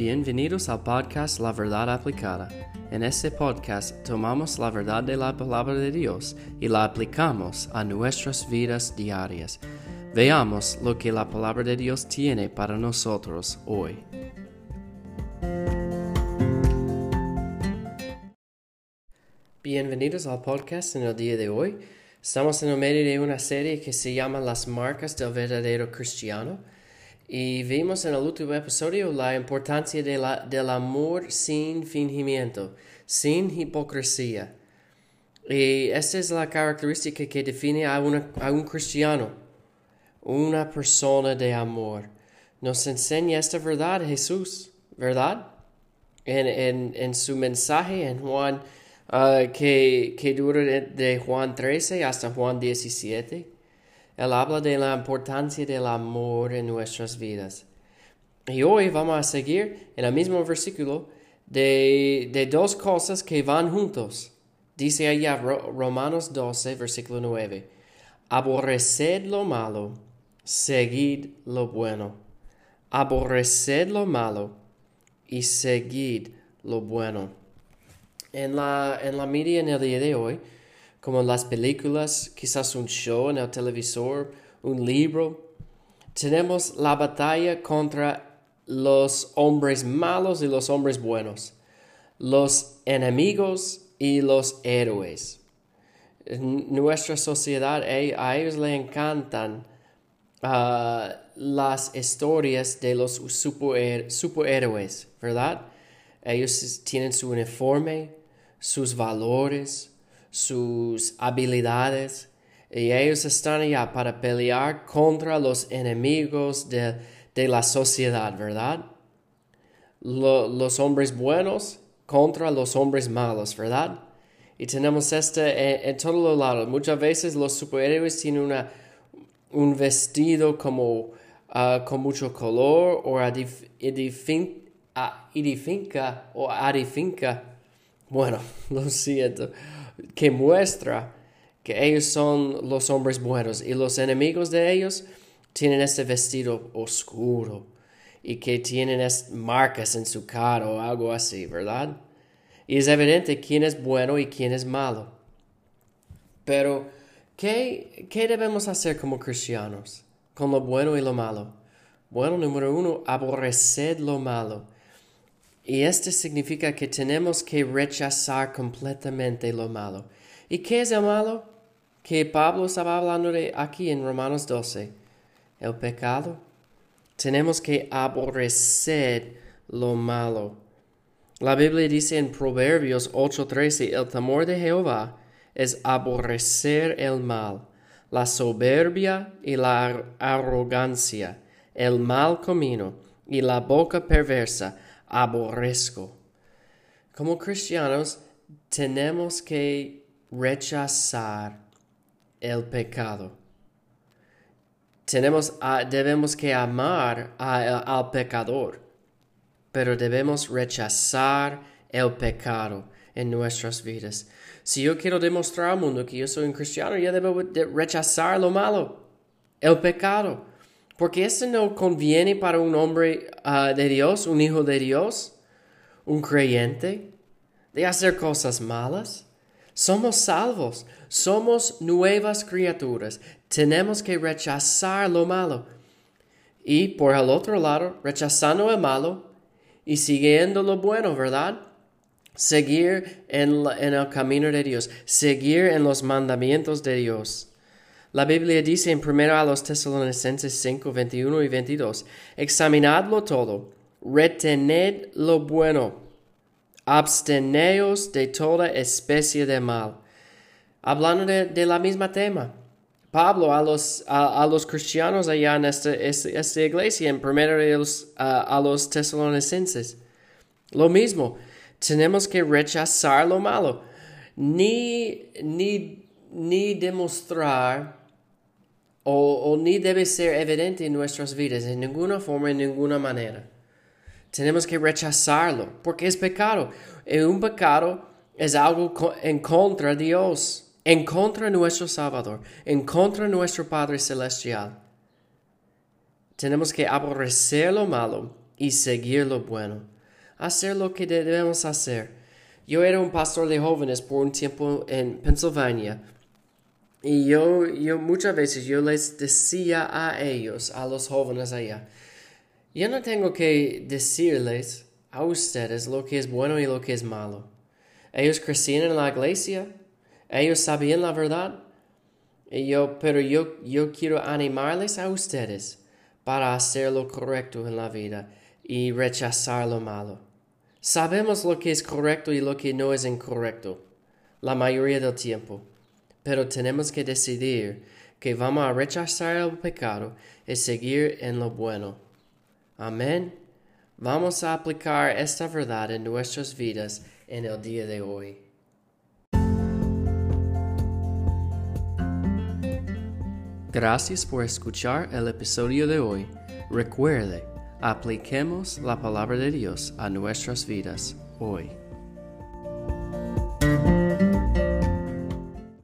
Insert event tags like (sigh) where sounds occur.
Bienvenidos al podcast La Verdad Aplicada. En este podcast tomamos la verdad de la palabra de Dios y la aplicamos a nuestras vidas diarias. Veamos lo que la palabra de Dios tiene para nosotros hoy. Bienvenidos al podcast en el día de hoy. Estamos en el medio de una serie que se llama Las marcas del verdadero cristiano. Y vimos en el último episodio la importancia de la, del amor sin fingimiento, sin hipocresía. Y esta es la característica que define a, a un cristiano, una persona de amor. Nos enseña esta verdad Jesús, ¿verdad? En, en, en su mensaje en Juan, uh, que, que dura de, de Juan 13 hasta Juan 17. Él habla de la importancia del amor en nuestras vidas. Y hoy vamos a seguir en el mismo versículo de, dos cosas que van juntos. Dice allá Romanos 12, versículo 9. Aborreced lo malo, seguid lo bueno. Aborreced lo malo y seguid lo bueno. En la, en la media en el día de hoy, como las películas, quizás un show en el televisor, un libro. Tenemos la batalla contra los hombres malos y los hombres buenos, los enemigos y los héroes. Nuestra sociedad a ellos les encantan uh, las historias de los superhéroes, ¿verdad? Ellos tienen su uniforme, sus valores, sus habilidades y ellos están allá para pelear contra los enemigos de, la sociedad, ¿verdad? los hombres buenos contra los hombres malos, ¿verdad? Y tenemos este en, todos los lados. Muchas veces los superhéroes tienen una, un vestido como ah, con mucho color o edifica o adifinca. Bueno, (laughs) lo siento que muestra que ellos son los hombres buenos y los enemigos de ellos tienen este vestido oscuro y que tienen marcas en su cara o algo así, ¿verdad? Y es evidente quién es bueno y quién es malo. Pero, ¿qué, qué debemos hacer como cristianos con lo bueno y lo malo? Bueno, número uno, aborrecer lo malo. Y esto significa que tenemos que rechazar completamente lo malo. ¿Y qué es el malo? Que Pablo estaba hablando de aquí en Romanos 12. El pecado. Tenemos que aborrecer lo malo. La Biblia dice en Proverbios 8:13, el temor de Jehová es aborrecer el mal, la soberbia y la arrogancia, el mal camino y la boca perversa aborrezco. Como cristianos tenemos que rechazar el pecado. Tenemos, debemos que amar al pecador, pero debemos rechazar el pecado en nuestras vidas. Si yo quiero demostrar al mundo que yo soy un cristiano, yo debo rechazar lo malo, el pecado. Porque esto no conviene para un hombre ah, de Dios, un hijo de Dios, un creyente, de hacer cosas malas. Somos salvos, somos nuevas criaturas. Tenemos que rechazar lo malo. Y por el otro lado, rechazando el malo y siguiendo lo bueno, ¿verdad? Seguir en el camino de Dios, seguir en los mandamientos de Dios. La Biblia dice en 1 a los Tesalonicenses 5, 21 y 22, examinadlo todo, retened lo bueno, absteneos de toda especie de mal. Hablando de, la misma tema. Pablo a los, a, los cristianos allá en esta, esta, iglesia, en 1 a, a los tesalonicenses. Lo mismo, tenemos que rechazar lo malo, ni, ni, ni demostrar o, ni debe ser evidente en nuestras vidas en ninguna forma, en ninguna manera. Tenemos que rechazarlo porque es pecado. Y un pecado es algo en contra de Dios, en contra de nuestro Salvador, en contra de nuestro Padre Celestial. Tenemos que aborrecer lo malo y seguir lo bueno. Hacer lo que debemos hacer. Yo era un pastor de jóvenes por un tiempo en Pennsylvania y yo, yo muchas veces yo les decía a ellos, a los jóvenes allá, yo no tengo que decirles a ustedes lo que es bueno y lo que es malo. Ellos crecían en la iglesia, ellos sabían la verdad, y yo, pero yo, yo quiero animarles a ustedes para hacer lo correcto en la vida y rechazar lo malo. Sabemos lo que es correcto y lo que no es incorrecto, la mayoría del tiempo, pero tenemos que decidir que vamos a rechazar el pecado y seguir en lo bueno. Amén. Vamos a aplicar esta verdad en nuestras vidas en el día de hoy. Gracias por escuchar el episodio de hoy. Recuerde, apliquemos la palabra de Dios a nuestras vidas hoy.